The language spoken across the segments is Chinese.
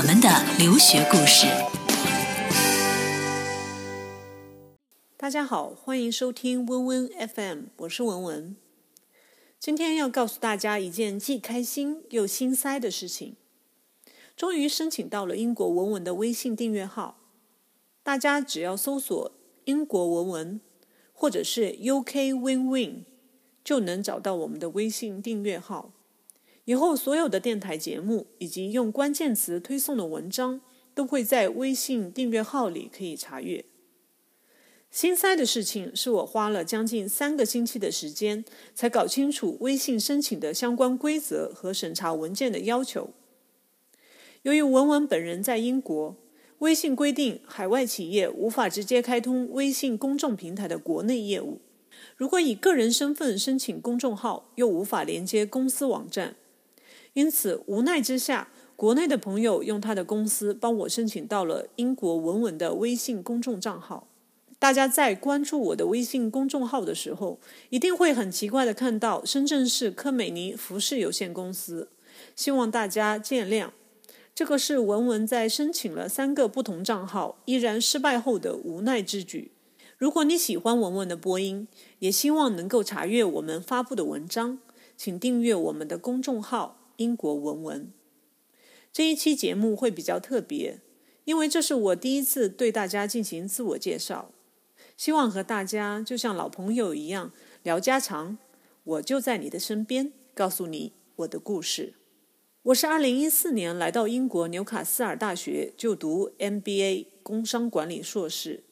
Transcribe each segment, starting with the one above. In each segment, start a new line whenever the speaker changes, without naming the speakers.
我们的留学故事。
大家好，欢迎收听温温 FM，我是文文。今天要告诉大家一件既开心又心塞的事情：终于申请到了英国文文的微信订阅号。大家只要搜索“英国文文”或者是 “UK Win Win”，就能找到我们的微信订阅号。以后所有的电台节目以及用关键词推送的文章，都会在微信订阅号里可以查阅。心塞的事情是我花了将近三个星期的时间，才搞清楚微信申请的相关规则和审查文件的要求。由于文文本人在英国，微信规定海外企业无法直接开通微信公众平台的国内业务。如果以个人身份申请公众号，又无法连接公司网站。因此，无奈之下，国内的朋友用他的公司帮我申请到了英国文文的微信公众账号。大家在关注我的微信公众号的时候，一定会很奇怪的看到深圳市科美尼服饰有限公司。希望大家见谅，这个是文文在申请了三个不同账号依然失败后的无奈之举。如果你喜欢文文的播音，也希望能够查阅我们发布的文章，请订阅我们的公众号。英国文文这一期节目会比较特别，因为这是我第一次对大家进行自我介绍，希望和大家就像老朋友一样聊家常。我就在你的身边，告诉你我的故事。我是二零一四年来到英国纽卡斯尔大学就读 MBA 工商管理硕士，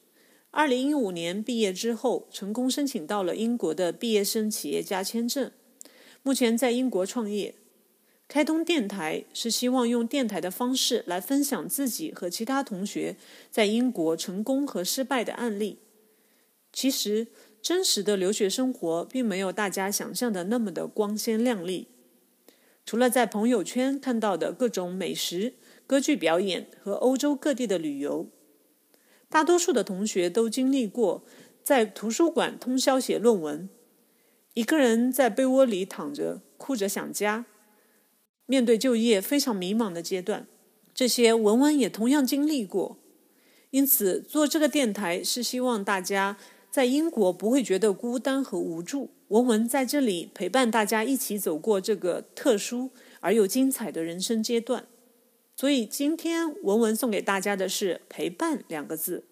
二零一五年毕业之后，成功申请到了英国的毕业生企业家签证，目前在英国创业。开通电台是希望用电台的方式来分享自己和其他同学在英国成功和失败的案例。其实，真实的留学生活并没有大家想象的那么的光鲜亮丽。除了在朋友圈看到的各种美食、歌剧表演和欧洲各地的旅游，大多数的同学都经历过在图书馆通宵写论文，一个人在被窝里躺着哭着想家。面对就业非常迷茫的阶段，这些文文也同样经历过。因此，做这个电台是希望大家在英国不会觉得孤单和无助。文文在这里陪伴大家一起走过这个特殊而又精彩的人生阶段。所以，今天文文送给大家的是“陪伴”两个字。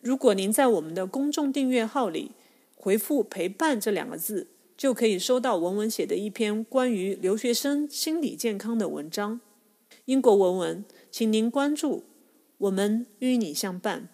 如果您在我们的公众订阅号里回复“陪伴”这两个字。就可以收到文文写的一篇关于留学生心理健康的文章。英国文文，请您关注，我们与你相伴。